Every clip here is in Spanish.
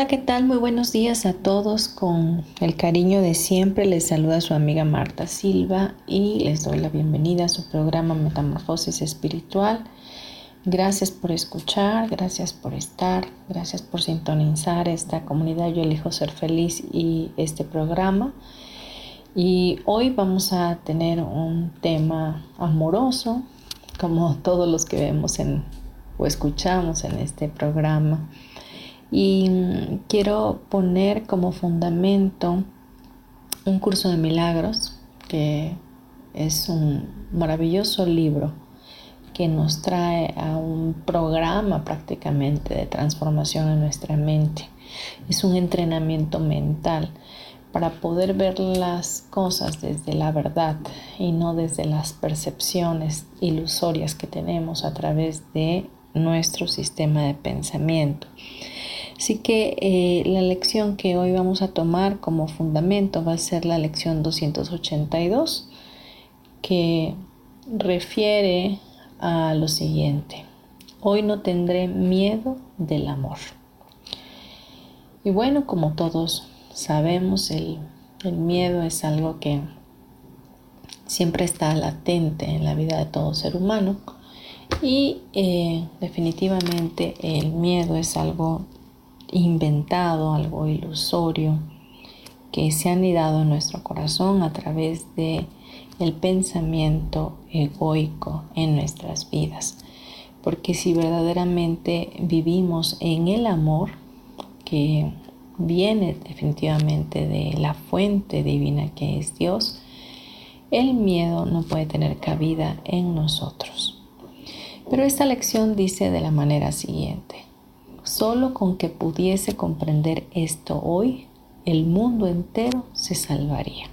Hola, ¿qué tal? Muy buenos días a todos. Con el cariño de siempre les saluda su amiga Marta Silva y les doy la bienvenida a su programa Metamorfosis Espiritual. Gracias por escuchar, gracias por estar, gracias por sintonizar esta comunidad Yo elijo ser feliz y este programa. Y hoy vamos a tener un tema amoroso, como todos los que vemos en, o escuchamos en este programa y quiero poner como fundamento un curso de milagros que es un maravilloso libro que nos trae a un programa prácticamente de transformación en nuestra mente. Es un entrenamiento mental para poder ver las cosas desde la verdad y no desde las percepciones ilusorias que tenemos a través de nuestro sistema de pensamiento. Así que eh, la lección que hoy vamos a tomar como fundamento va a ser la lección 282, que refiere a lo siguiente. Hoy no tendré miedo del amor. Y bueno, como todos sabemos, el, miedo es algo que siempre está latente en la vida de todo ser humano. Y eh, definitivamente el miedo es algo inventado, algo ilusorio que se ha anidado en nuestro corazón a través de el pensamiento egoico en nuestras vidas. Porque si verdaderamente vivimos en el amor que viene definitivamente de la fuente divina que es Dios, el miedo no puede tener cabida en nosotros. Pero esta lección dice de la manera siguiente. Solo con que pudiese comprender esto hoy, el mundo entero se salvaría.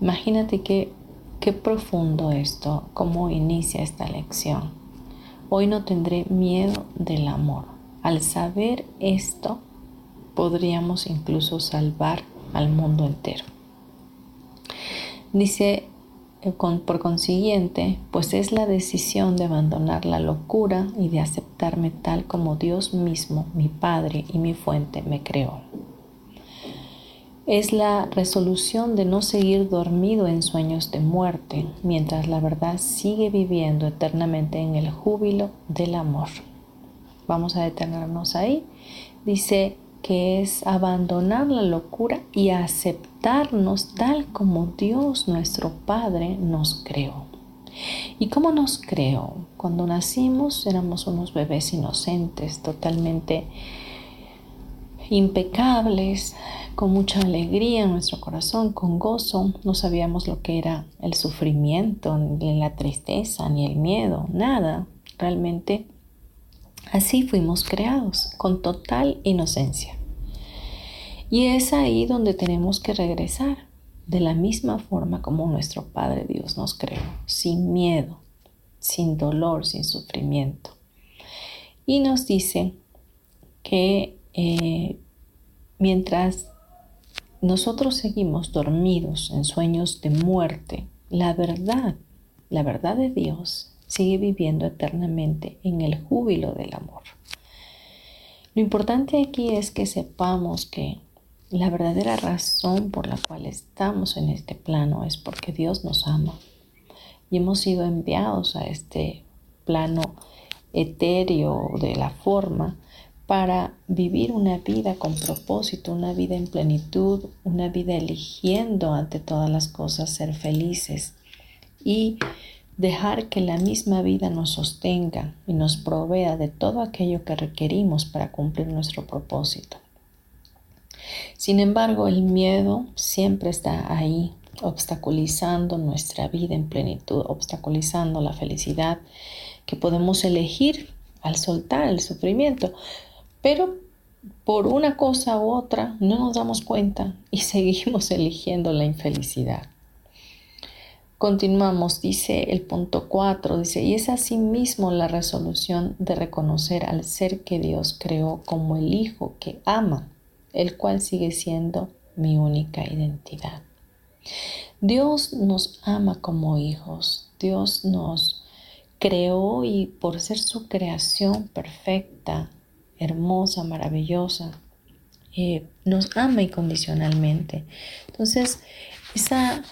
Imagínate qué, qué profundo esto, cómo inicia esta lección. Hoy no tendré miedo del amor. Al saber esto, podríamos incluso salvar al mundo entero. Dice eh, por consiguiente, pues es la decisión de abandonar la locura y de aceptarme tal como Dios mismo, mi Padre y mi fuente, me creó. Es la resolución de no seguir dormido en sueños de muerte, mientras la verdad sigue viviendo eternamente en el júbilo del amor. Vamos a detenernos ahí. Dice, que es abandonar la locura y aceptarnos tal como Dios nuestro Padre nos creó. ¿Y cómo nos creó? Cuando nacimos éramos unos bebés inocentes, totalmente impecables, con mucha alegría en nuestro corazón, con gozo. No sabíamos lo que era el sufrimiento, ni la tristeza, ni el miedo, nada. Realmente Así fuimos creados, con total inocencia. Y es ahí donde tenemos que regresar, de la misma forma como nuestro Padre Dios nos creó, sin miedo, sin dolor, sin sufrimiento. Y nos dice que eh, mientras nosotros seguimos dormidos en sueños de muerte, la verdad, la verdad de Dios sigue viviendo eternamente en el júbilo del amor. Lo importante aquí es que sepamos que la verdadera razón por la cual estamos en este plano es porque Dios nos ama y hemos sido enviados a este plano etéreo de la forma para vivir una vida con propósito, una vida en plenitud, una vida eligiendo ante todas las cosas ser felices y dejar que la misma vida nos sostenga y nos provea de todo aquello que requerimos para cumplir nuestro propósito. Sin embargo, el miedo siempre está ahí, obstaculizando nuestra vida en plenitud, obstaculizando la felicidad que podemos elegir al soltar el sufrimiento. Pero por una cosa u otra no nos damos cuenta y seguimos eligiendo la infelicidad. Continuamos, dice el punto 4, dice, y es asimismo la resolución de reconocer al ser que Dios creó como el Hijo que ama, el cual sigue siendo mi única identidad. Dios nos ama como hijos, Dios nos creó y por ser su creación perfecta, hermosa, maravillosa, eh, nos ama incondicionalmente. Entonces, esa,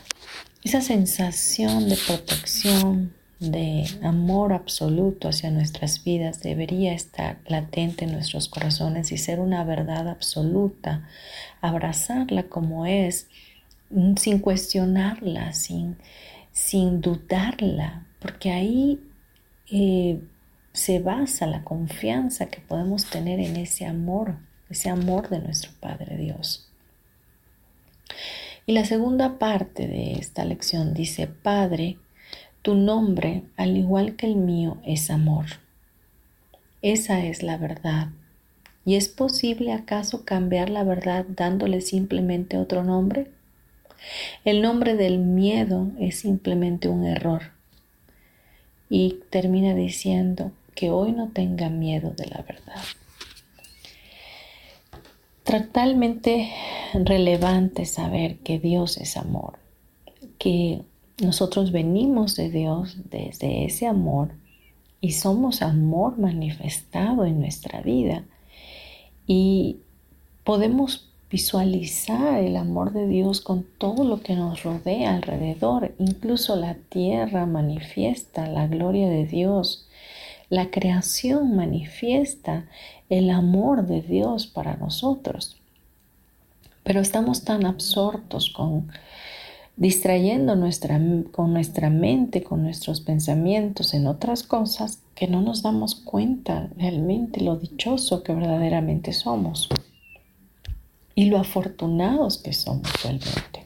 esa sensación de protección, de amor absoluto hacia nuestras vidas debería estar latente en nuestros corazones y ser una verdad absoluta, abrazarla como es, sin cuestionarla, sin, sin dudarla, porque ahí eh, se basa la confianza que podemos tener en ese amor, ese amor de nuestro Padre Dios. Y la segunda parte de esta lección dice, Padre, tu nombre, al igual que el mío, es amor. Esa es la verdad. ¿Y es posible acaso cambiar la verdad dándole simplemente otro nombre? El nombre del miedo es simplemente un error. Y termina diciendo, que hoy no tenga miedo de la verdad. Totalmente relevante saber que Dios es amor, que nosotros venimos de Dios desde ese amor y somos amor manifestado en nuestra vida. Y podemos visualizar el amor de Dios con todo lo que nos rodea alrededor, incluso la tierra manifiesta la gloria de Dios. La creación manifiesta el amor de Dios para nosotros. Pero estamos tan absortos con distrayendo nuestra, con nuestra mente, con nuestros pensamientos en otras cosas que no nos damos cuenta realmente lo dichoso que verdaderamente somos y lo afortunados que somos realmente.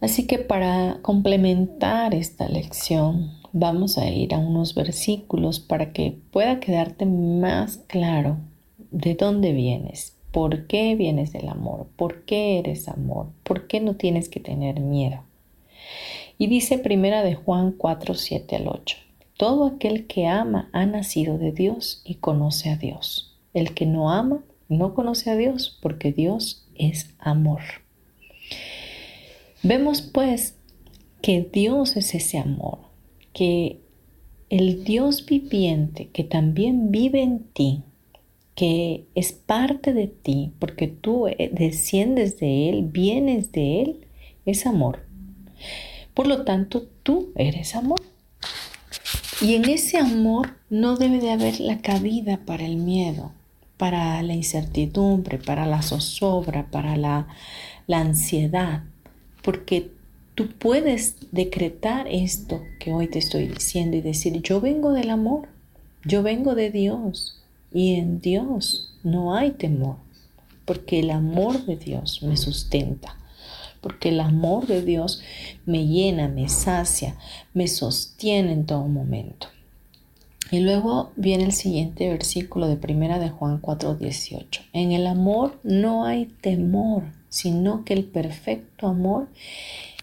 Así que para complementar esta lección, vamos a ir a unos versículos para que pueda quedarte más claro de dónde vienes, por qué vienes del amor, por qué eres amor, por qué no tienes que tener miedo. Y dice primera de Juan 4, 7 al 8. Todo aquel que ama ha nacido de Dios y conoce a Dios. El que no ama no conoce a Dios porque Dios es amor. Vemos pues que Dios es ese amor que el Dios viviente que también vive en ti, que es parte de ti, porque tú eh, desciendes de Él, vienes de Él, es amor. Por lo tanto, tú eres amor. Y en ese amor no debe de haber la cabida para el miedo, para la incertidumbre, para la zozobra, para la, la ansiedad, porque Tú puedes decretar esto que hoy te estoy diciendo y decir, yo vengo del amor, yo vengo de Dios y en Dios no hay temor, porque el amor de Dios me sustenta, porque el amor de Dios me llena, me sacia, me sostiene en todo momento. Y luego viene el siguiente versículo de primera de Juan 4:18. En el amor no hay temor, sino que el perfecto amor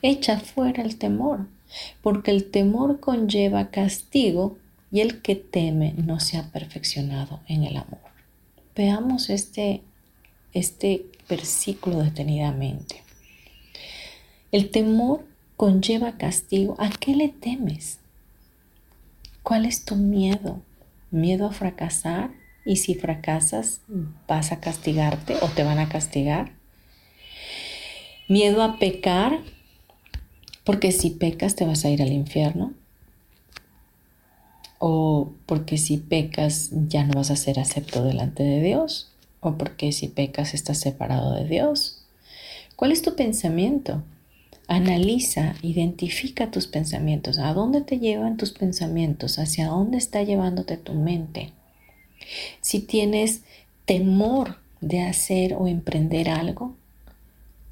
echa fuera el temor, porque el temor conlleva castigo y el que teme no se ha perfeccionado en el amor. Veamos este, este versículo detenidamente. El temor conlleva castigo. ¿A qué le temes? ¿Cuál es tu miedo? ¿Miedo a fracasar? ¿Y si fracasas, vas a castigarte o te van a castigar? ¿Miedo a pecar? Porque si pecas te vas a ir al infierno. O porque si pecas ya no vas a ser acepto delante de Dios, o porque si pecas estás separado de Dios. ¿Cuál es tu pensamiento? Analiza, identifica tus pensamientos. ¿A dónde te llevan tus pensamientos? ¿Hacia dónde está llevándote tu mente? Si tienes temor de hacer o emprender algo,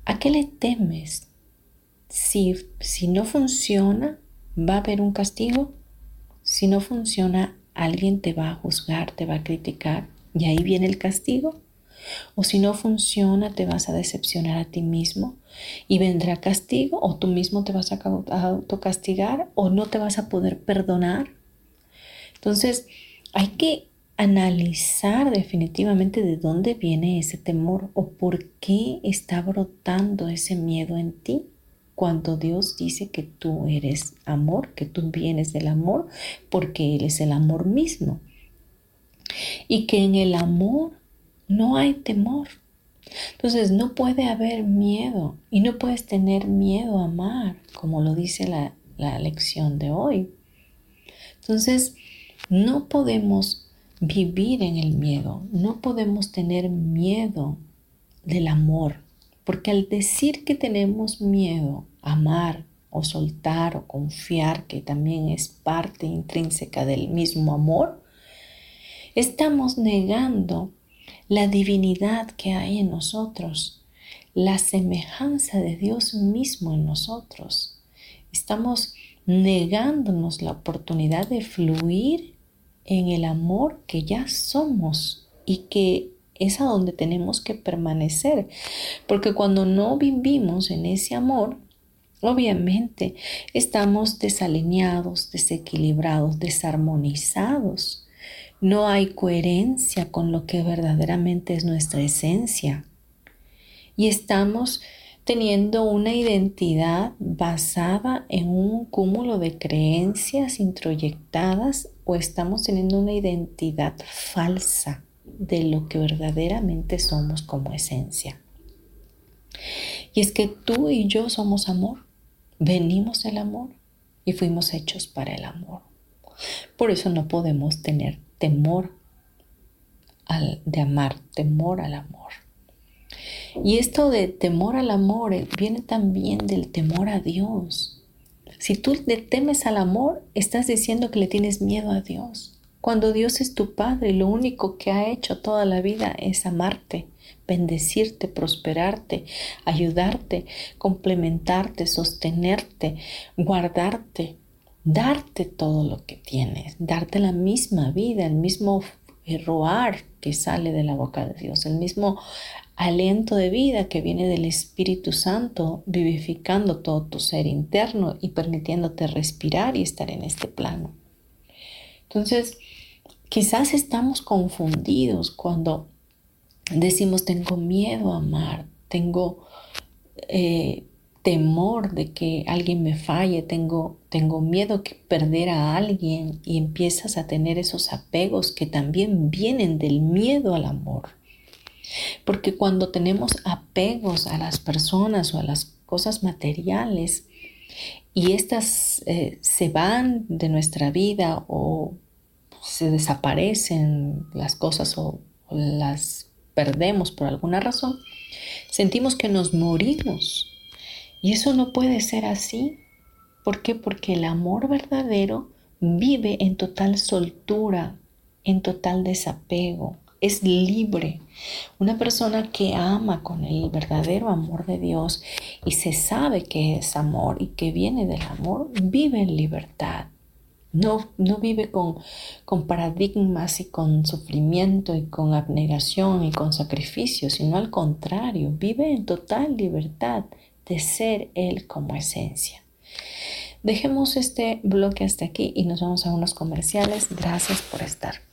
¿a qué le temes? Si, si no funciona, ¿va a haber un castigo? Si no funciona, alguien te va a juzgar, te va a criticar y ahí viene el castigo. O si no funciona, te vas a decepcionar a ti mismo y vendrá castigo o tú mismo te vas a autocastigar o no te vas a poder perdonar. Entonces, hay que analizar definitivamente de dónde viene ese temor o por qué está brotando ese miedo en ti cuando Dios dice que tú eres amor, que tú vienes del amor, porque Él es el amor mismo. Y que en el amor no hay temor. Entonces no puede haber miedo y no puedes tener miedo a amar, como lo dice la, la lección de hoy. Entonces no podemos vivir en el miedo, no podemos tener miedo del amor, porque al decir que tenemos miedo a amar o soltar o confiar, que también es parte intrínseca del mismo amor, estamos negando la divinidad que hay en nosotros, la semejanza de Dios mismo en nosotros. Estamos negándonos la oportunidad de fluir en el amor que ya somos y que es a donde tenemos que permanecer. Porque cuando no vivimos en ese amor, obviamente estamos desalineados, desequilibrados, desarmonizados. No hay coherencia con lo que verdaderamente es nuestra esencia. Y estamos teniendo una identidad basada en un cúmulo de creencias introyectadas o estamos teniendo una identidad falsa de lo que verdaderamente somos como esencia. Y es que tú y yo somos amor, venimos del amor y fuimos hechos para el amor. Por eso no podemos tener temor al, de amar, temor al amor. Y esto de temor al amor eh, viene también del temor a Dios. Si tú le temes al amor, estás diciendo que le tienes miedo a Dios. Cuando Dios es tu Padre, lo único que ha hecho toda la vida es amarte, bendecirte, prosperarte, ayudarte, complementarte, sostenerte, guardarte, darte todo lo que tienes, darte la misma vida, el mismo roar que sale de la boca de Dios, el mismo aliento de vida que viene del Espíritu Santo, vivificando todo tu ser interno y permitiéndote respirar y estar en este plano. Entonces, Quizás estamos confundidos cuando decimos tengo miedo a amar, tengo eh, temor de que alguien me falle, tengo, tengo miedo que perder a alguien y empiezas a tener esos apegos que también vienen del miedo al amor. Porque cuando tenemos apegos a las personas o a las cosas materiales y estas eh, se van de nuestra vida o se desaparecen las cosas o, las perdemos por alguna razón, sentimos que nos morimos. Y eso no puede ser así. ¿Por qué? Porque el amor verdadero vive en total soltura, en total desapego, es libre. Una persona que ama con el verdadero amor de Dios y se sabe que es amor y que viene del amor, vive en libertad. No, no vive con, con paradigmas y con sufrimiento y con abnegación y con sacrificio, sino al contrario, vive en total libertad de ser Él como esencia. Dejemos este bloque hasta aquí y nos vamos a unos comerciales. Gracias por estar.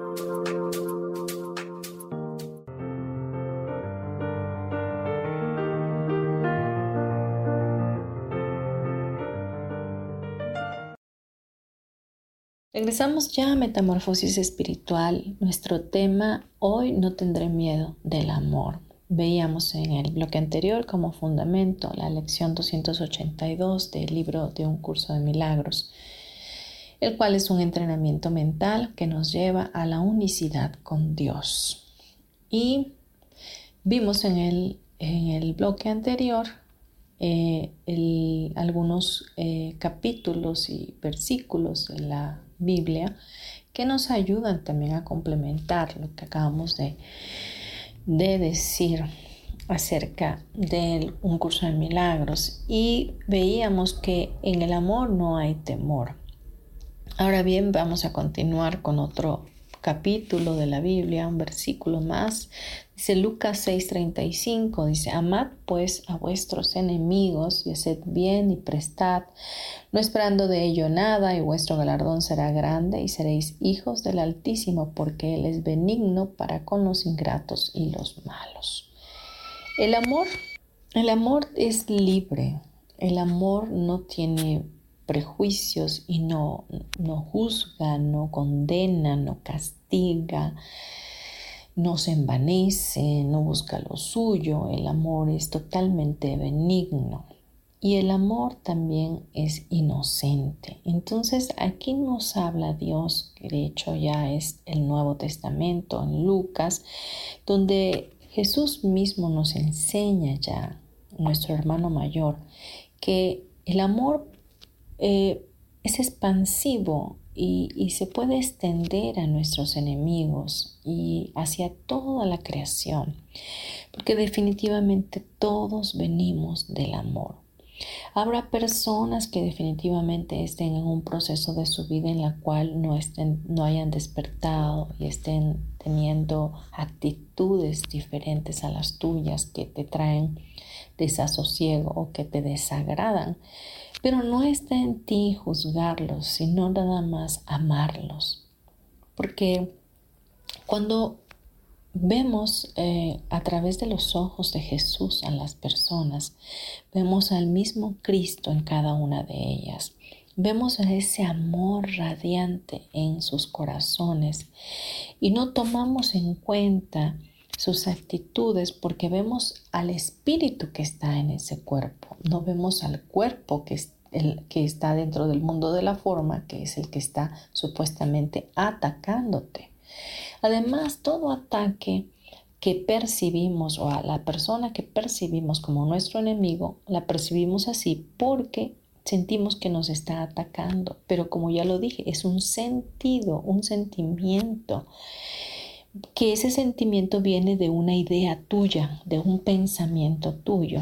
Regresamos ya a Metamorfosis Espiritual. Nuestro tema hoy no tendré miedo del amor. Veíamos en el bloque anterior como fundamento la lección 282 del libro de un curso de milagros, el cual es un entrenamiento mental que nos lleva a la unicidad con Dios. Y vimos en el, en el bloque anterior eh, algunos eh, capítulos y versículos de la Biblia que nos ayudan también a complementar lo que acabamos de, de decir acerca de un curso de milagros y veíamos que en el amor no hay temor. Ahora bien, vamos a continuar con otro capítulo de la Biblia, un versículo más. Dice Lucas 6:35, dice, amad pues a vuestros enemigos y haced bien y prestad, no esperando de ello nada, y vuestro galardón será grande y seréis hijos del Altísimo, porque Él es benigno para con los ingratos y los malos. El amor, el amor es libre, el amor no tiene prejuicios y no, no juzga, no condena, no castiga, no se envanece, no busca lo suyo. El amor es totalmente benigno. Y el amor también es inocente. Entonces aquí nos habla Dios, que de hecho ya es el Nuevo Testamento en Lucas, donde Jesús mismo nos enseña ya, nuestro hermano mayor, que el amor eh, es expansivo y, se puede extender a nuestros enemigos y hacia toda la creación, porque definitivamente todos venimos del amor. Habrá personas que definitivamente estén en un proceso de su vida en la cual no, estén, no hayan despertado y estén teniendo actitudes diferentes a las tuyas que te traen desasosiego o que te desagradan. Pero no está en ti juzgarlos, sino nada más amarlos. Porque cuando vemos eh, a través de los ojos de Jesús a las personas, vemos al mismo Cristo en cada una de ellas. Vemos ese amor radiante en sus corazones y no tomamos en cuenta sus actitudes porque vemos al espíritu que está en ese cuerpo, no vemos al cuerpo que, el, que está dentro del mundo de la forma, que es el que está supuestamente atacándote. Además, todo ataque que percibimos o a la persona que percibimos como nuestro enemigo, la percibimos así porque sentimos que nos está atacando. Pero como ya lo dije, es un sentido, un sentimiento que ese sentimiento viene de una idea tuya, de un pensamiento tuyo.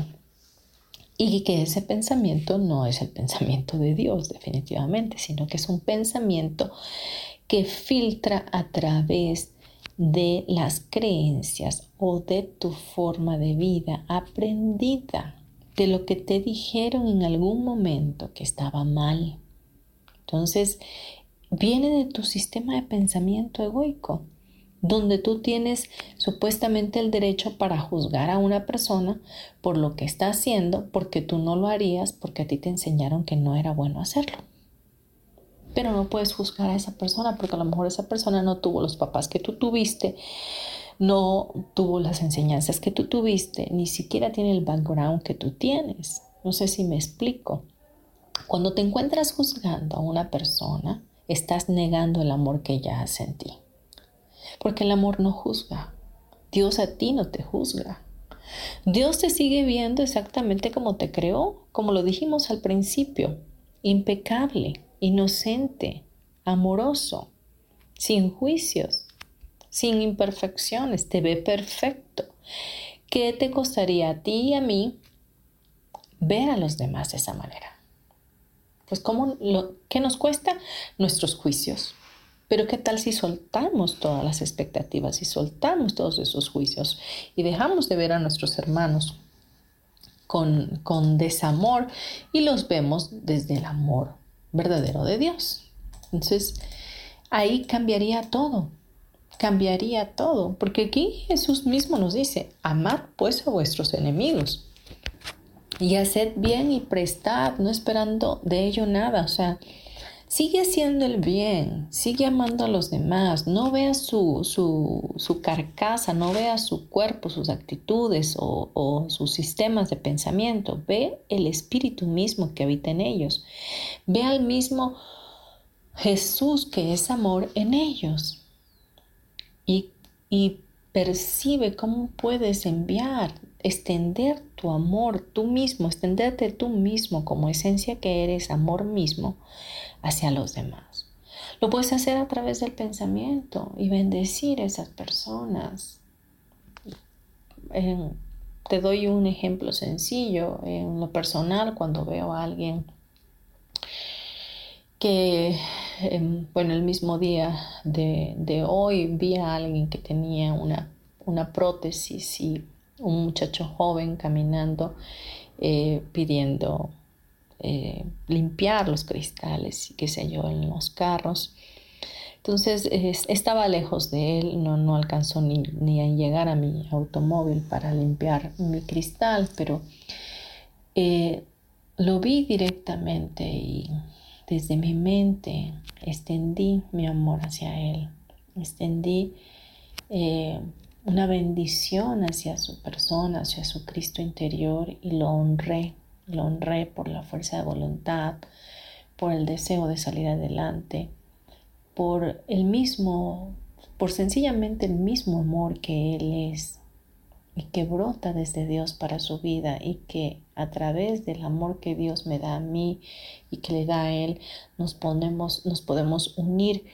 Y que ese pensamiento no es el pensamiento de Dios definitivamente, sino que es un pensamiento que filtra a través de las creencias o de tu forma de vida aprendida, de lo que te dijeron en algún momento que estaba mal. Entonces, viene de tu sistema de pensamiento egoico donde tú tienes supuestamente el derecho para juzgar a una persona por lo que está haciendo, porque tú no lo harías, porque a ti te enseñaron que no era bueno hacerlo. Pero no puedes juzgar a esa persona porque a lo mejor esa persona no tuvo los papás que tú tuviste, no tuvo las enseñanzas que tú tuviste, ni siquiera tiene el background que tú tienes. No sé si me explico. Cuando te encuentras juzgando a una persona, estás negando el amor que ella hace en ti. Porque el amor no juzga. Dios a ti no te juzga. Dios te sigue viendo exactamente como te creó, como lo dijimos al principio, impecable, inocente, amoroso, sin juicios, sin imperfecciones, te ve perfecto. ¿Qué te costaría a ti y a mí ver a los demás de esa manera? Pues ¿cómo lo, ¿qué nos cuesta? Nuestros juicios, pero ¿qué tal si soltamos todas las expectativas y soltamos todos esos juicios y dejamos de ver a nuestros hermanos con, con desamor y los vemos desde el amor verdadero de Dios? Entonces, ahí cambiaría todo, cambiaría todo, porque aquí Jesús mismo nos dice, amad pues a vuestros enemigos y haced bien y prestad, no esperando de ello nada, o sea, Sigue haciendo el bien, sigue amando a los demás, no vea su, su, carcasa, no vea su cuerpo, sus actitudes o, o sus sistemas de pensamiento, ve el espíritu mismo que habita en ellos, ve al mismo Jesús que es amor en ellos y, y percibe cómo puedes enviar, extender tu amor tú mismo, extenderte tú mismo como esencia que eres, amor mismo hacia los demás. Lo puedes hacer a través del pensamiento y bendecir a esas personas. te doy un ejemplo sencillo. En lo personal, cuando veo a alguien que, em, bueno, el mismo día de, hoy vi a alguien que tenía una, una prótesis y un muchacho joven caminando eh, pidiendo eh, limpiar los cristales y qué sé yo en los carros. Entonces estaba lejos de él, no, no alcanzó ni, ni, a llegar a mi automóvil para limpiar mi cristal, pero eh, lo vi directamente y desde mi mente extendí mi amor hacia él, extendí una bendición hacia su persona, hacia su Cristo interior y lo honré lo honré por la fuerza de voluntad, por el deseo de salir adelante, por el mismo, por sencillamente el mismo amor que Él es y que brota desde Dios para su vida y que a través del amor que Dios me da a mí y que le da a Él, nos, ponemos, nos podemos unir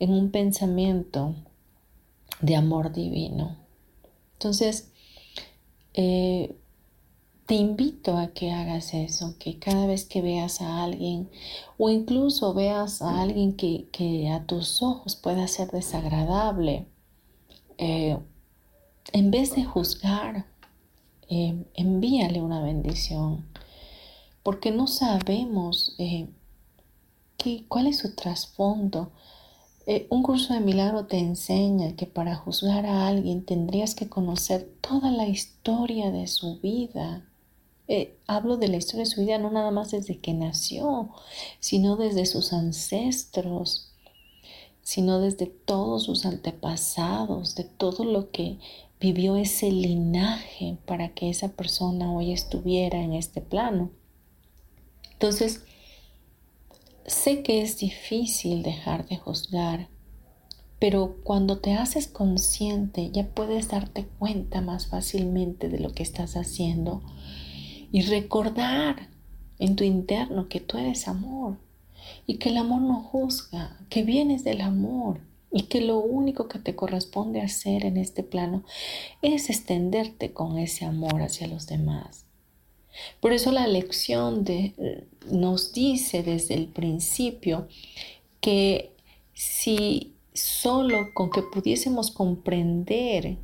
en un pensamiento de amor divino. Entonces, eh, te invito a que hagas eso, que cada vez que veas a alguien o incluso veas a alguien que, a tus ojos pueda ser desagradable, eh, en vez de juzgar, eh, envíale una bendición, porque no sabemos eh, cuál es su trasfondo. Un curso de milagro te enseña que para juzgar a alguien tendrías que conocer toda la historia de su vida eh, hablo de la historia de su vida no nada más desde que nació, sino desde sus ancestros, sino desde todos sus antepasados, de todo lo que vivió ese linaje para que esa persona hoy estuviera en este plano. Entonces, sé que es difícil dejar de juzgar, pero cuando te haces consciente ya puedes darte cuenta más fácilmente de lo que estás haciendo y recordar en tu interno que tú eres amor y que el amor no juzga, que vienes del amor y que lo único que te corresponde hacer en este plano es extenderte con ese amor hacia los demás. Por eso la lección de, nos dice desde el principio que si solo con que pudiésemos comprender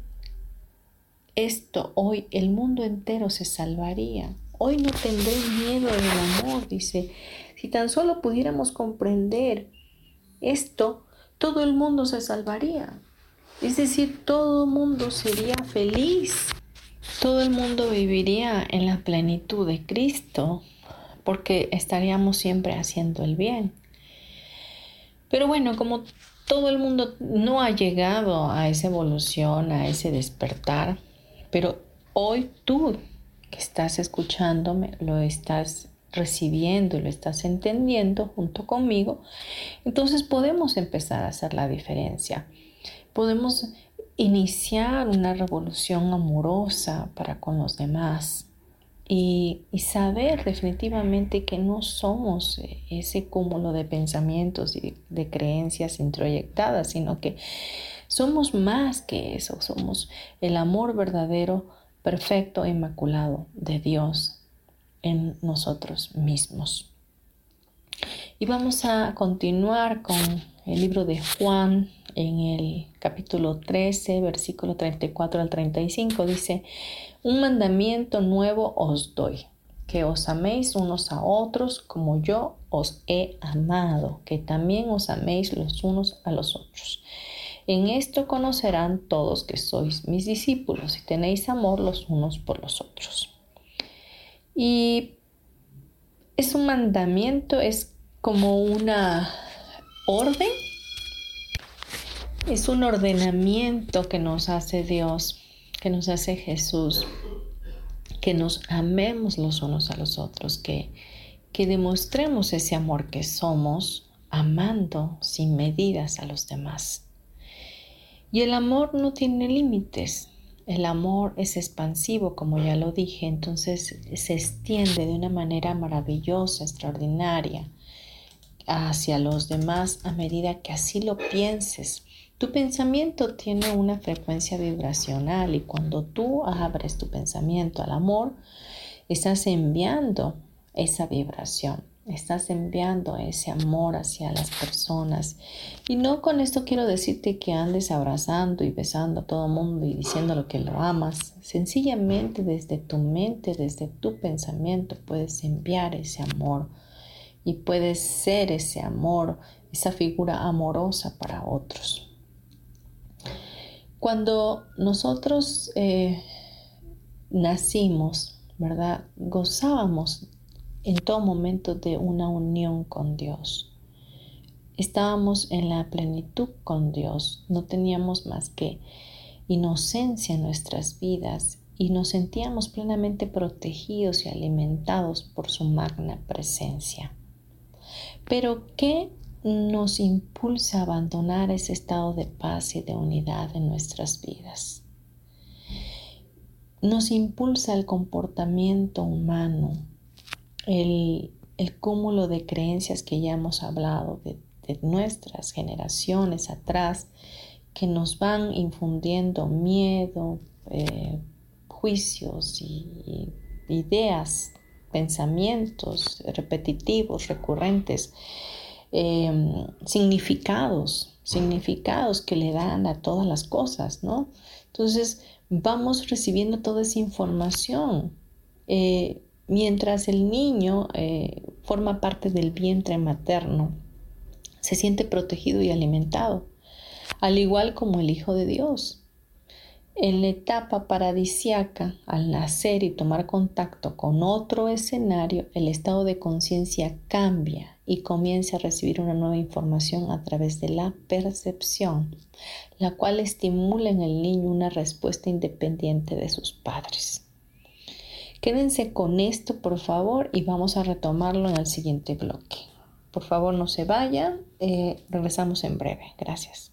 esto hoy, el mundo entero se salvaría. Hoy no tendré miedo del amor, dice. Si tan solo pudiéramos comprender esto, todo el mundo se salvaría. Es decir, todo el mundo sería feliz. Todo el mundo viviría en la plenitud de Cristo porque estaríamos siempre haciendo el bien. Pero bueno, como todo el mundo no ha llegado a esa evolución, a ese despertar, pero hoy tú que estás escuchándome lo estás recibiendo, lo estás entendiendo junto conmigo, entonces podemos empezar a hacer la diferencia. Podemos iniciar una revolución amorosa para con los demás y, saber definitivamente que no somos ese cúmulo de pensamientos y de creencias introyectadas, sino que somos más que eso, somos el amor verdadero, perfecto e inmaculado de Dios en nosotros mismos. Y vamos a continuar con el libro de Juan en el capítulo 13, versículo 34 al 35. Dice, un mandamiento nuevo os doy, que os améis unos a otros como yo os he amado, que también os améis los unos a los otros. En esto conocerán todos que sois mis discípulos y tenéis amor los unos por los otros. Y es un mandamiento, es como una orden, es un ordenamiento que nos hace Dios, que nos hace Jesús, que nos amemos los unos a los otros, que, que demostremos ese amor que somos amando sin medidas a los demás. Y el amor no tiene límites, el amor es expansivo, como ya lo dije, entonces se extiende de una manera maravillosa, extraordinaria hacia los demás a medida que así lo pienses. Tu pensamiento tiene una frecuencia vibracional y cuando tú abres tu pensamiento al amor, estás enviando esa vibración. Estás enviando ese amor hacia las personas. Y no con esto quiero decirte que andes abrazando y besando a todo mundo y diciendo lo que lo amas. Sencillamente desde tu mente, desde tu pensamiento puedes enviar ese amor y puedes ser ese amor, esa figura amorosa para otros. Cuando nosotros eh, nacimos, ¿verdad? Gozábamos en todo momento de una unión con Dios. Estábamos en la plenitud con Dios, no teníamos más que inocencia en nuestras vidas y nos sentíamos plenamente protegidos y alimentados por su magna presencia. Pero ¿qué nos impulsa a abandonar ese estado de paz y de unidad en nuestras vidas? Nos impulsa el comportamiento humano, el, cúmulo de creencias que ya hemos hablado de, nuestras generaciones atrás que nos van infundiendo miedo, eh, juicios y, ideas, pensamientos repetitivos, recurrentes, em, significados, significados que le dan a todas las cosas, ¿no? Entonces vamos recibiendo toda esa información. Eh, Mientras el niño eh, forma parte del vientre materno, se siente protegido y alimentado, al igual como el Hijo de Dios. En la etapa paradisiaca, al nacer y tomar contacto con otro escenario, el estado de conciencia cambia y comienza a recibir una nueva información a través de la percepción, la cual estimula en el niño una respuesta independiente de sus padres. Quédense con esto, por favor, y vamos a retomarlo en el siguiente bloque. Por favor, no se vayan. Eh, regresamos en breve. Gracias.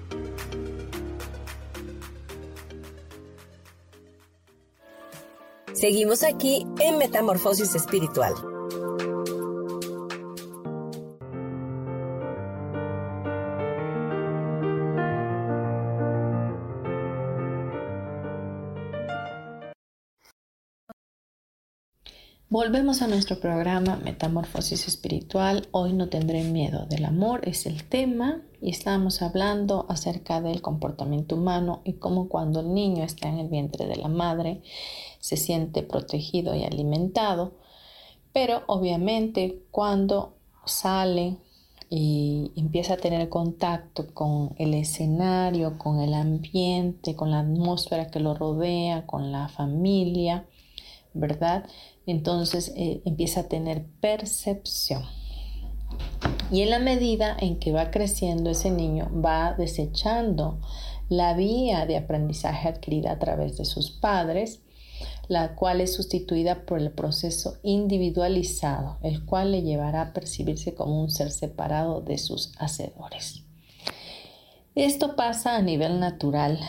Seguimos aquí en Metamorfosis Espiritual. Volvemos a nuestro programa Metamorfosis Espiritual. Hoy no tendré miedo del amor, es el tema, y estamos hablando acerca del comportamiento humano y cómo cuando el niño está en el vientre de la madre se siente protegido y alimentado, pero obviamente cuando sale y empieza a tener contacto con el escenario, con el ambiente, con la atmósfera que lo rodea, con la familia, ¿verdad? Entonces eh, empieza a tener percepción. Y en la medida en que va creciendo ese niño, va desechando la vía de aprendizaje adquirida a través de sus padres, la cual es sustituida por el proceso individualizado, el cual le llevará a percibirse como un ser separado de sus hacedores. Esto pasa a nivel natural.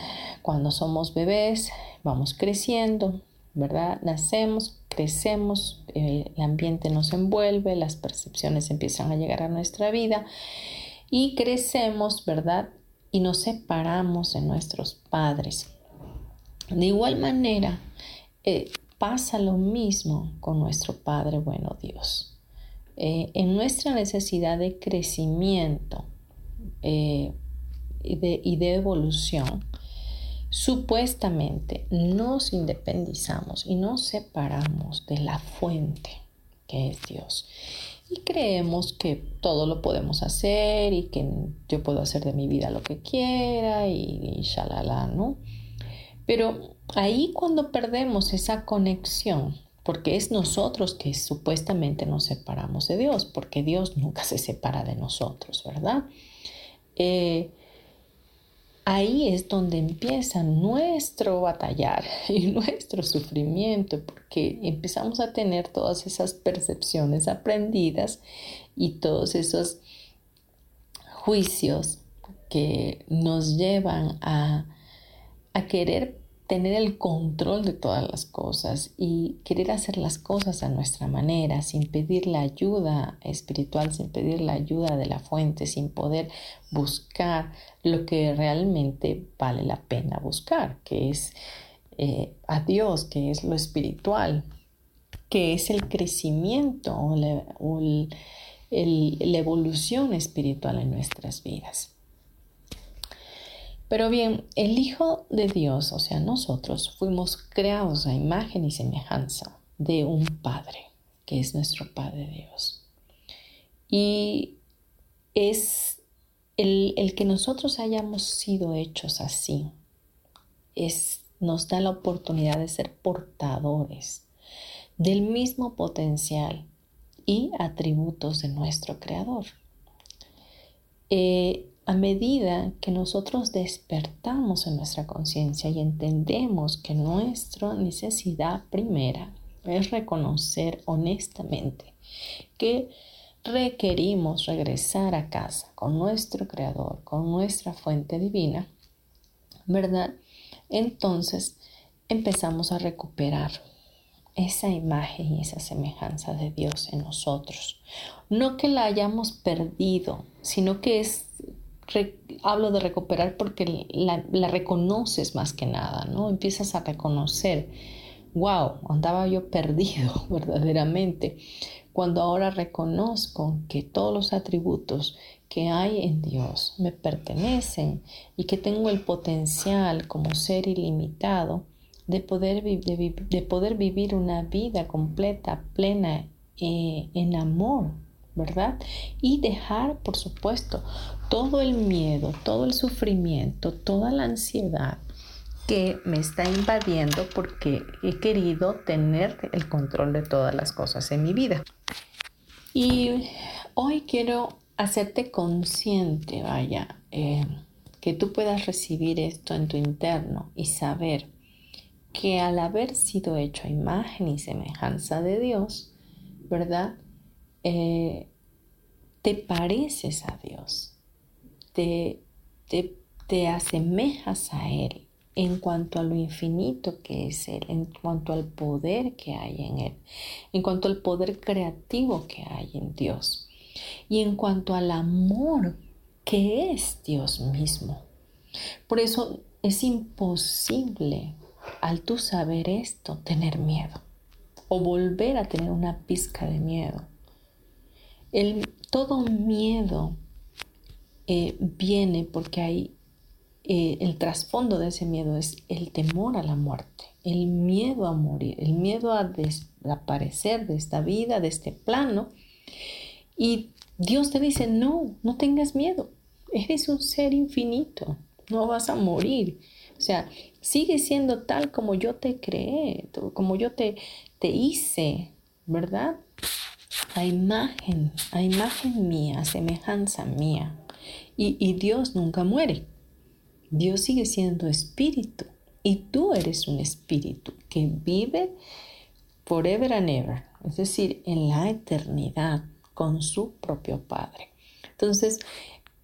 Cuando somos bebés, vamos creciendo, ¿verdad? Nacemos, crecemos, el ambiente nos envuelve, las percepciones empiezan a llegar a nuestra vida y crecemos, ¿verdad? Y nos separamos de nuestros padres. De igual manera, eh, pasa lo mismo con nuestro Padre bueno Dios. Eh, en nuestra necesidad de crecimiento eh, y de evolución, Supuestamente nos independizamos y nos separamos de la fuente que es Dios. Y creemos que todo lo podemos hacer y que yo puedo hacer de mi vida lo que quiera y, y shalala, ¿no? Pero ahí cuando perdemos esa conexión, porque es nosotros que supuestamente nos separamos de Dios, porque Dios nunca se separa de nosotros, ¿verdad? Eh, ahí es donde empieza nuestro batallar y nuestro sufrimiento, porque empezamos a tener todas esas percepciones aprendidas y todos esos juicios que nos llevan a, a querer tener el control de todas las cosas y querer hacer las cosas a nuestra manera, sin pedir la ayuda espiritual, sin pedir la ayuda de la fuente, sin poder buscar lo que realmente vale la pena buscar, que es eh, a Dios, que es lo espiritual, que es el crecimiento o la evolución espiritual en nuestras vidas. Pero bien, el Hijo de Dios, o sea, nosotros fuimos creados a imagen y semejanza de un Padre, que es nuestro Padre Dios. Y es el, el que nosotros hayamos sido hechos así, es, nos da la oportunidad de ser portadores del mismo potencial y atributos de nuestro Creador. Eh, a medida que nosotros despertamos en nuestra conciencia y entendemos que nuestra necesidad primera es reconocer honestamente que requerimos regresar a casa con nuestro Creador, con nuestra fuente divina, ¿verdad? Entonces empezamos a recuperar esa imagen y esa semejanza de Dios en nosotros. No que la hayamos perdido, sino que es, hablo de recuperar porque la, reconoces más que nada, ¿no? Empiezas a reconocer, wow, andaba yo perdido verdaderamente, cuando ahora reconozco que todos los atributos que hay en Dios me pertenecen y que tengo el potencial como ser ilimitado de poder, de, poder vivir una vida completa, plena, eh, en amor, ¿verdad? Y dejar, por supuesto, todo el miedo, todo el sufrimiento, toda la ansiedad que me está invadiendo porque he querido tener el control de todas las cosas en mi vida. Y hoy quiero hacerte consciente, vaya, eh, que tú puedas recibir esto en tu interno y saber que al haber sido hecho imagen y semejanza de Dios, ¿verdad? Eh, te pareces a Dios, te, te, te asemejas a Él en cuanto a lo infinito que es Él, en cuanto al poder que hay en Él, en cuanto al poder creativo que hay en Dios y en cuanto al amor que es Dios mismo. Por eso es imposible al tú saber esto, tener miedo o volver a tener una pizca de miedo. El, todo miedo eh, viene porque hay eh, el trasfondo de ese miedo es el temor a la muerte, el miedo a morir, el miedo a desaparecer de esta vida, de este plano. Y Dios te dice, no, no tengas miedo, eres un ser infinito, no vas a morir. O sea, sigue siendo tal como yo te creé, como yo te, te hice, ¿verdad? A imagen, a imagen mía, a semejanza mía. Y, y Dios nunca muere. Dios sigue siendo espíritu. Y tú eres un espíritu que vive forever and ever, es decir, en la eternidad con su propio Padre. Entonces,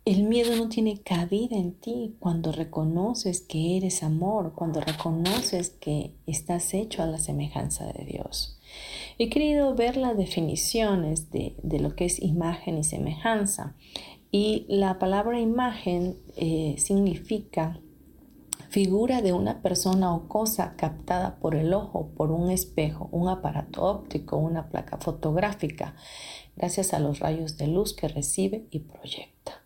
el miedo no tiene cabida en ti cuando reconoces que eres amor, cuando reconoces que estás hecho a la semejanza de Dios. He querido ver las definiciones de, lo que es imagen y semejanza. Y la palabra imagen eh, significa figura de una persona o cosa captada por el ojo, por un espejo, un aparato óptico, una placa fotográfica, gracias a los rayos de luz que recibe y proyecta.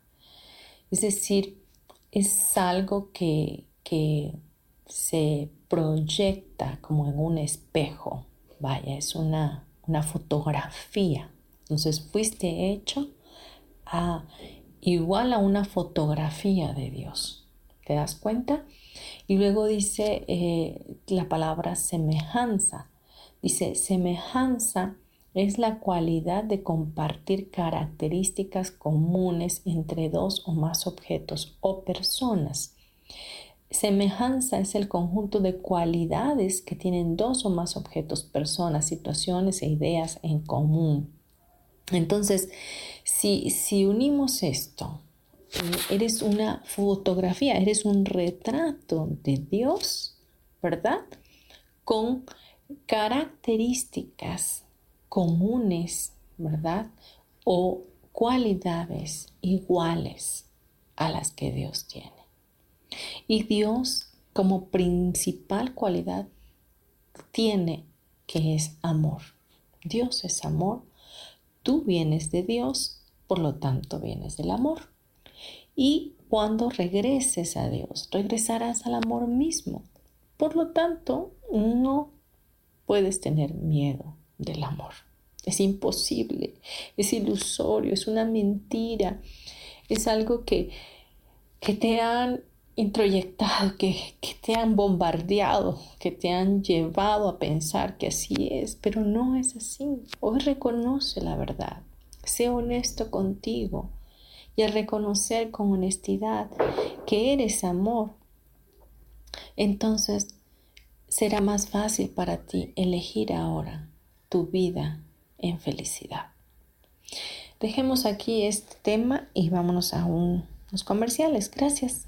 Es decir, es algo que, se proyecta como en un espejo. Vaya, es una, una fotografía. Entonces fuiste hecho a, igual a una fotografía de Dios. ¿Te das cuenta? Y luego dice eh, la palabra semejanza. Dice, semejanza es la cualidad de compartir características comunes entre dos o más objetos o personas. Semejanza es el conjunto de cualidades que tienen dos o más objetos, personas, situaciones e ideas en común. Entonces, si, si unimos esto, eh, eres una fotografía, eres un retrato de Dios, ¿verdad? Con características comunes, ¿verdad? O cualidades iguales a las que Dios tiene. Y Dios como principal cualidad tiene que es amor. Dios es amor. Tú vienes de Dios, por lo tanto vienes del amor. Y cuando regreses a Dios, regresarás al amor mismo. Por lo tanto, no puedes tener miedo del amor. Es imposible, es ilusorio, es una mentira, es algo que, que te han introyectado, que, que te han bombardeado, que te han llevado a pensar que así es, pero no es así. Hoy reconoce la verdad, sé honesto contigo y al reconocer con honestidad que eres amor, entonces será más fácil para ti elegir ahora tu vida en felicidad. Dejemos aquí este tema y vámonos a unos comerciales. Gracias.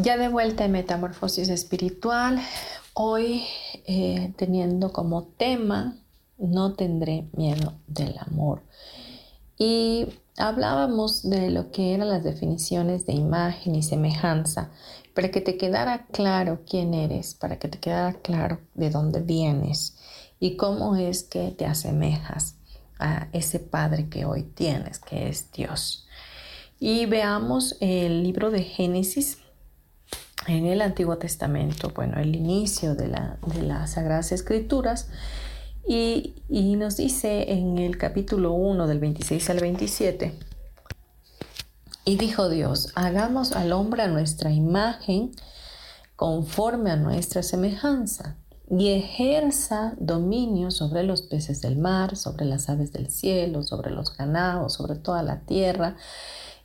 Ya de vuelta en Metamorfosis Espiritual, hoy eh, teniendo como tema No tendré miedo del amor. Y hablábamos de lo que eran las definiciones de imagen y semejanza, para que te quedara claro quién eres, para que te quedara claro de dónde vienes y cómo es que te asemejas a ese Padre que hoy tienes, que es Dios. Y veamos el libro de Génesis, en el Antiguo Testamento, bueno, el inicio de, las Sagradas Escrituras, y, nos dice en el capítulo 1 del 26 al 27, y dijo Dios, hagamos al hombre a nuestra imagen, conforme a nuestra semejanza, y ejerza dominio sobre los peces del mar, sobre las aves del cielo, sobre los ganados, sobre toda la tierra,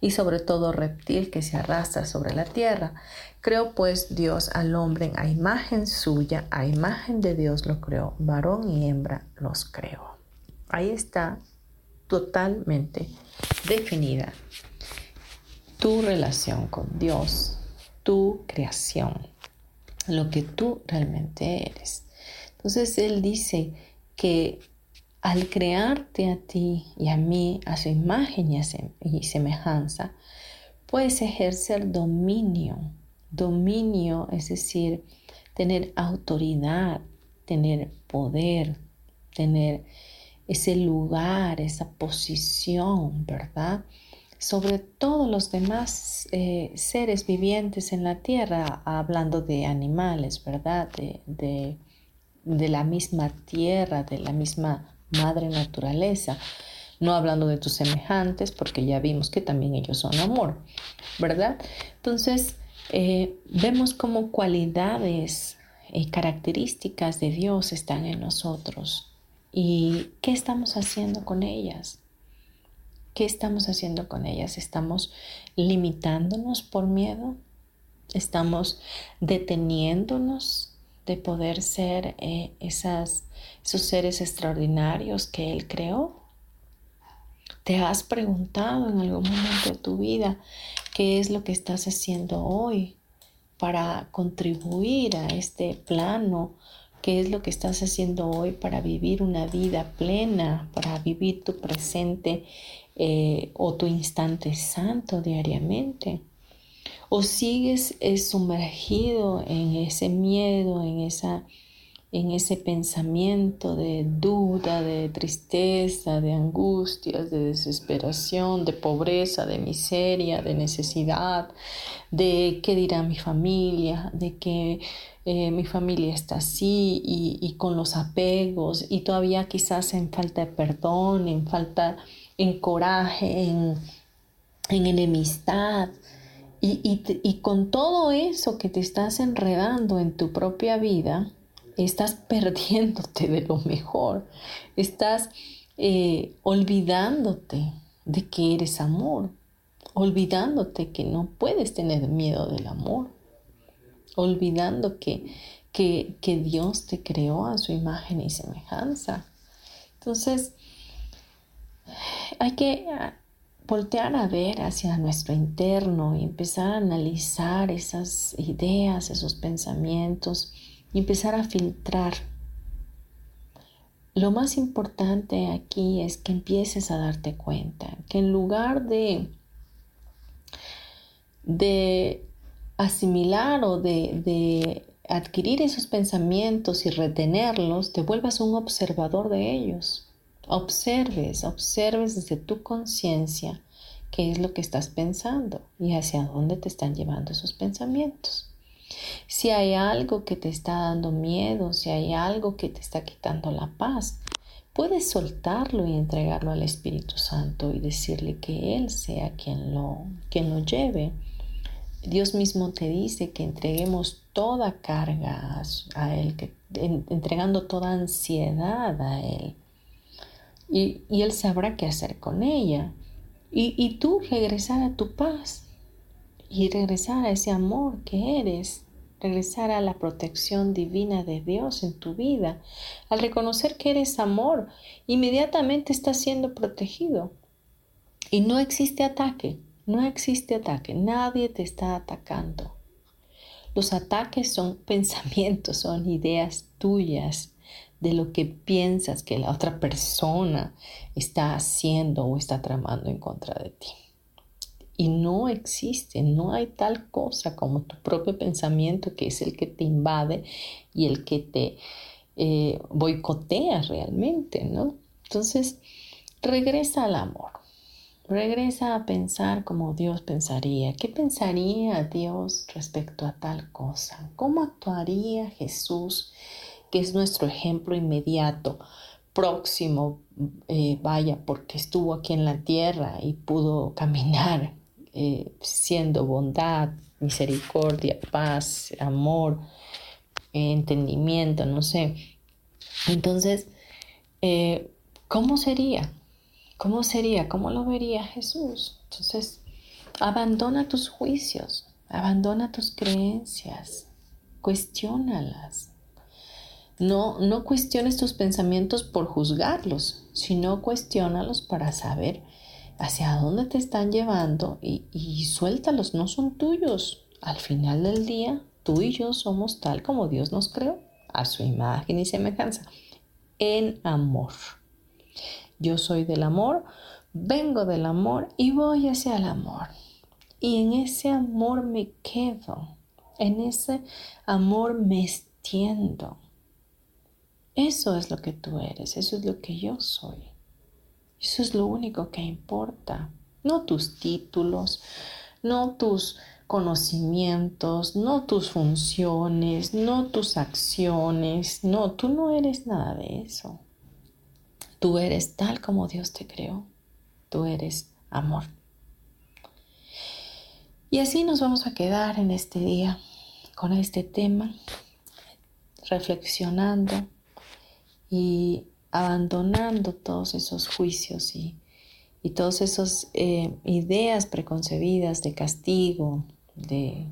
y sobre todo reptil que se arrastra sobre la tierra. Creó pues Dios al hombre a imagen suya, a imagen de Dios lo creó, varón y hembra los creó. Ahí está totalmente definida tu relación con Dios, tu creación, lo que tú realmente eres. Entonces Él dice que al crearte a ti y a mí a su imagen y, semejanza, puedes ejercer dominio. Dominio es decir, tener autoridad, tener poder, tener ese lugar, esa posición, ¿verdad? Sobre todos los demás eh, seres vivientes en la tierra, hablando de animales, ¿verdad? de la misma tierra, de la misma madre naturaleza. No hablando de tus semejantes, porque ya vimos que también ellos son amor, ¿verdad? Entonces, eh, vemos cómo cualidades y características de Dios están en nosotros. ¿Y qué estamos haciendo con ellas? ¿Qué estamos haciendo con ellas? ¿Estamos limitándonos por miedo? ¿Estamos deteniéndonos de poder ser eh, esas, esos seres extraordinarios que Él creó? ¿Te has preguntado en algún momento de tu vida qué es lo que estás haciendo hoy para contribuir a este plano? ¿Qué es lo que estás haciendo hoy para vivir una vida plena, para vivir tu presente eh, o tu instante santo diariamente? ¿O sigues eh, sumergido en ese miedo, en esa en ese pensamiento de duda, de tristeza, de angustias, de desesperación, de pobreza, de miseria, de necesidad, de qué dirá mi familia, de que eh, mi familia está así y, con los apegos y todavía quizás en falta de perdón, en falta, en coraje, en, enemistad. y con todo eso que te estás enredando en tu propia vida, estás perdiéndote de lo mejor, estás eh, olvidándote de que eres amor, olvidándote que no puedes tener miedo del amor, olvidando que, que, que Dios te creó a su imagen y semejanza. Entonces, hay que ah, voltear a ver hacia nuestro interno y empezar a analizar esas ideas, esos pensamientos y empezar a filtrar. Lo más importante aquí es que empieces a darte cuenta que en lugar de, de asimilar o de, de adquirir esos pensamientos y retenerlos, te vuelvas un observador de ellos. Observes, observes desde tu conciencia qué es lo que estás pensando y hacia dónde te están llevando esos pensamientos. Si hay algo que te está dando miedo, si hay algo que te está quitando la paz, puedes soltarlo y entregarlo al Espíritu Santo y decirle que Él sea quien lo, quien lo lleve. Dios mismo te dice que entreguemos toda carga a Él, que, entregando toda ansiedad a Él. Y, Él sabrá qué hacer con ella. Y, y tú regresar a tu paz y regresar a ese amor que eres regresar a la protección divina de Dios en tu vida. Al reconocer que eres amor, inmediatamente estás siendo protegido. Y no existe ataque, no existe ataque, nadie te está atacando. Los ataques son pensamientos, son ideas tuyas de lo que piensas que la otra persona está haciendo o está tramando en contra de ti. Y no existe, no hay tal cosa como tu propio pensamiento que es el que te invade y el que te eh, boicotea realmente, ¿no? Entonces, regresa al amor, regresa a pensar como Dios pensaría. ¿Qué pensaría Dios respecto a tal cosa? ¿Cómo actuaría Jesús, que es nuestro ejemplo inmediato? próximo, eh, vaya, porque estuvo aquí en la tierra y pudo caminar eh, siendo bondad, misericordia, paz, amor, entendimiento, no sé. Entonces, eh, ¿cómo sería? ¿Cómo sería? ¿Cómo lo vería Jesús? Entonces, abandona tus juicios, abandona tus creencias, cuestiónalas. No, no cuestiones tus pensamientos por juzgarlos, sino cuestiónalos para saber hacia dónde te están llevando y, suéltalos, no son tuyos. Al final del día, tú y yo somos tal como Dios nos creó, a su imagen y semejanza, en amor. Yo soy del amor, vengo del amor y voy hacia el amor. Y en ese amor me quedo, en ese amor me extiendo. Eso es lo que tú eres, eso es lo que yo soy. Eso es lo único que importa, no tus títulos, no tus conocimientos, no tus funciones, no tus acciones, no, tú no eres nada de eso. Tú eres tal como Dios te creó, tú eres amor. Y así nos vamos a quedar en este día con este tema, reflexionando y abandonando todos esos juicios y, y todas esas eh, ideas preconcebidas de castigo, de,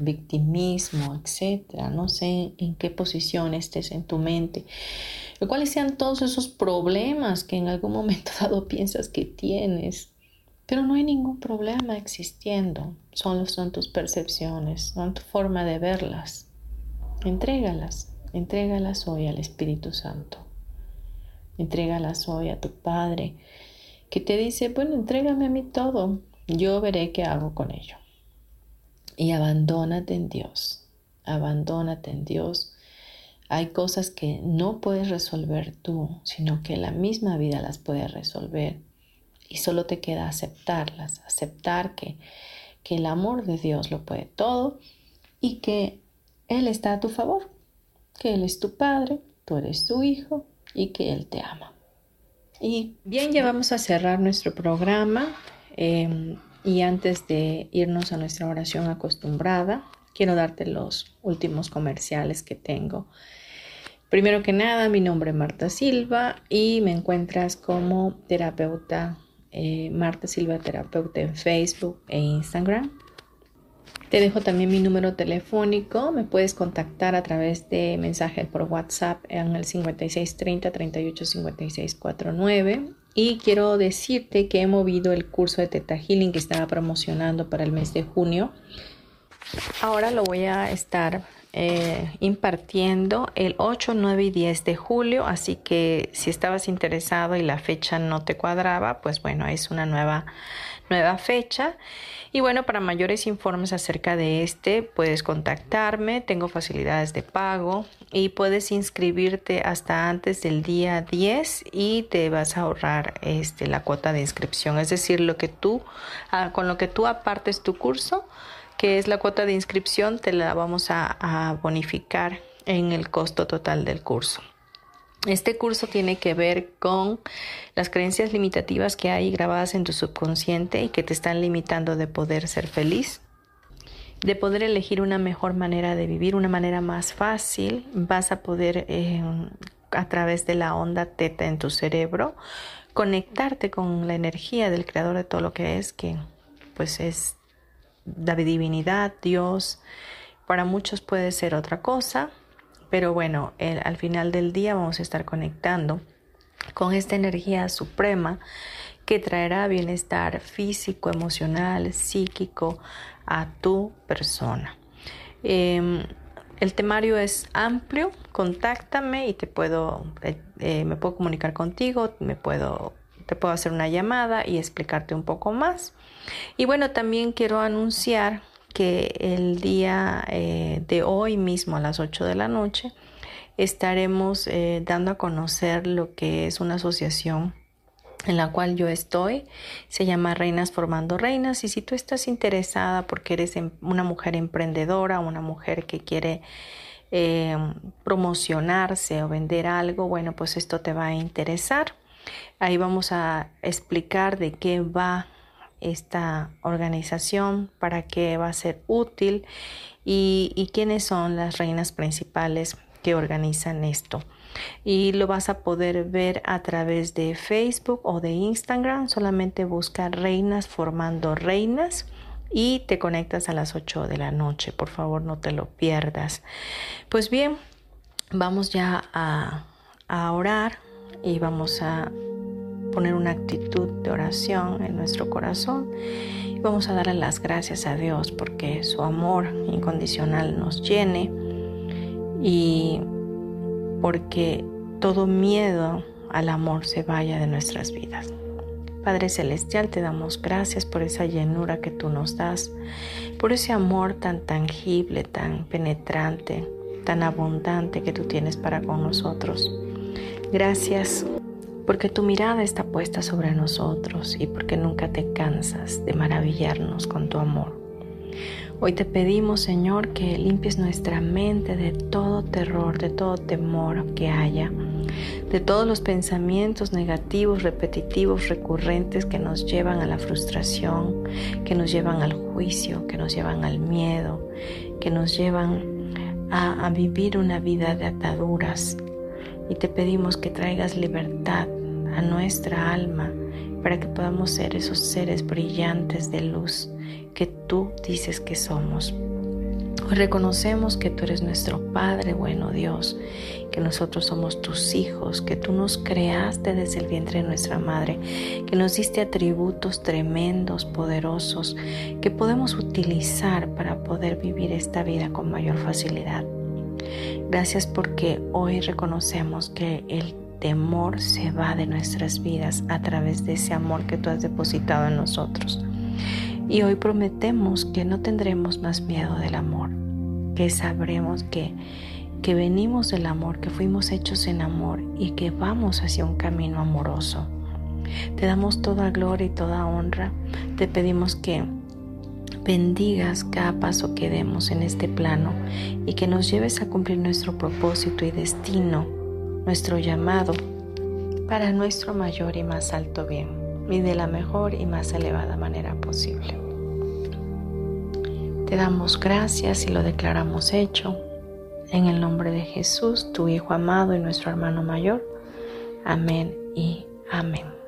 victimismo, etcétera. No sé en qué posición estés en tu mente, o cuáles sean todos esos problemas que en algún momento dado piensas que tienes. Pero no hay ningún problema existiendo, solo son tus percepciones, son tu forma de verlas. Entrégalas, entrégalas hoy al Espíritu Santo. Entrégalas hoy a tu Padre, que te dice, bueno, entrégame a mí todo, yo veré qué hago con ello. Y abandónate en Dios, abandónate en Dios. Hay cosas que no puedes resolver tú, sino que la misma vida las puede resolver. Y solo te queda aceptarlas, aceptar que, que el amor de Dios lo puede todo y que Él está a tu favor, que Él es tu Padre, tú eres tu Hijo y que Él te ama. Y bien, ya vamos a cerrar nuestro programa. Em, y antes de irnos a nuestra oración acostumbrada, quiero darte los últimos comerciales que tengo. Primero que nada, mi nombre es Marta Silva y me encuentras como terapeuta, eh, Marta Silva Terapeuta en Facebook e Instagram. Te dejo también mi número telefónico. Me puedes contactar a través de mensaje por WhatsApp en el 5630 38 y quiero decirte que he movido el curso de Teta Healing que estaba promocionando para el mes de junio. Ahora lo voy a estar eh, impartiendo el 8, 9 y 10 de julio, así que si estabas interesado y la fecha no te cuadraba, pues bueno, es una nueva, nueva fecha. Y bueno, para mayores informes acerca de este, puedes contactarme, tengo facilidades de pago y puedes inscribirte hasta antes del día 10 y te vas a ahorrar este, la cuota de inscripción, es decir, lo que tú, ah, con lo que tú apartes tu curso, que es la cuota de inscripción, te la vamos a, a bonificar en el costo total del curso. Este curso tiene que ver con las creencias limitativas que hay grabadas en tu subconsciente y que te están limitando de poder ser feliz, de poder elegir una mejor manera de vivir, una manera más fácil. Vas a poder, eh, a través de la onda teta en tu cerebro, conectarte con la energía del creador de todo lo que es, que pues es la divinidad, Dios. Para muchos puede ser otra cosa, pero bueno, al final del día vamos a estar conectando con esta energía suprema que traerá bienestar físico, emocional, psíquico a tu persona. Em, el temario es amplio, contáctame y te puedo, eh, eh, me puedo comunicar contigo, me puedo, te puedo hacer una llamada y explicarte un poco más. Y bueno, también quiero anunciar que el día eh, de hoy mismo a las 8 de la noche estaremos eh, dando a conocer lo que es una asociación en la cual yo estoy. Se llama Reinas Formando Reinas y si tú estás interesada porque eres em, una mujer emprendedora, una mujer que quiere eh, promocionarse o vender algo, bueno, pues esto te va a interesar. Ahí vamos a explicar de qué va esta organización, para qué va a ser útil y, quiénes son las reinas principales que organizan esto. Y lo vas a poder ver a través de Facebook o de Instagram. Solamente busca Reinas Formando Reinas y te conectas a las 8 de la noche. Por favor, no te lo pierdas. Pues bien, vamos ya a, a orar y vamos a poner una actitud de oración en nuestro corazón y vamos a darle las gracias a Dios porque su amor incondicional nos llene y porque todo miedo al amor se vaya de nuestras vidas. Padre Celestial, te damos gracias por esa llenura que tú nos das, por ese amor tan tangible, tan penetrante, tan abundante que tú tienes para con nosotros. Gracias porque tu mirada está puesta sobre nosotros y porque nunca te cansas de maravillarnos con tu amor. Hoy te pedimos, Señor, que limpies nuestra mente de todo terror, de todo temor que haya, de todos los pensamientos negativos, repetitivos, recurrentes que nos llevan a la frustración, que nos llevan al juicio, que nos llevan al miedo, que nos llevan a, a vivir una vida de ataduras. Y te pedimos que traigas libertad a nuestra alma para que podamos ser esos seres brillantes de luz que tú dices que somos. Hoy reconocemos que tú eres nuestro Padre bueno Dios, que nosotros somos tus hijos, que tú nos creaste desde el vientre de nuestra madre, que nos diste atributos tremendos, poderosos, que podemos utilizar para poder vivir esta vida con mayor facilidad. Gracias porque hoy reconocemos que el temor se va de nuestras vidas a través de ese amor que tú has depositado en nosotros. Y hoy prometemos que no tendremos más miedo del amor, que sabremos que, que venimos del amor, que fuimos hechos en amor y que vamos hacia un camino amoroso. Te damos toda gloria y toda honra. Te pedimos que bendigas cada paso que demos en este plano y que nos lleves a cumplir nuestro propósito y destino, nuestro llamado para nuestro mayor y más alto bien y de la mejor y más elevada manera posible. Te damos gracias y lo declaramos hecho. En el nombre de Jesús, tu Hijo amado y nuestro hermano mayor. Amén y amén.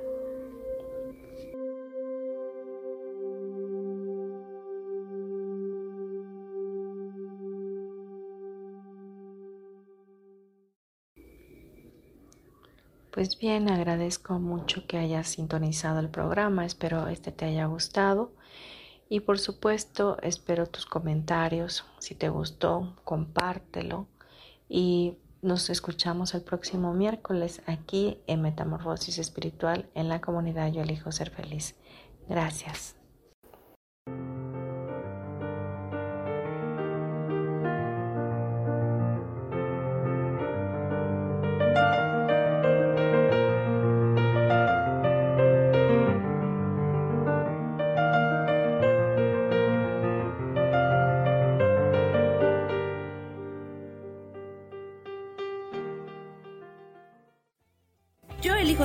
Pues bien, agradezco mucho que hayas sintonizado el programa, espero este te haya gustado y por supuesto espero tus comentarios, si te gustó, compártelo y nos escuchamos el próximo miércoles aquí en Metamorfosis Espiritual en la comunidad Yo elijo ser feliz. Gracias.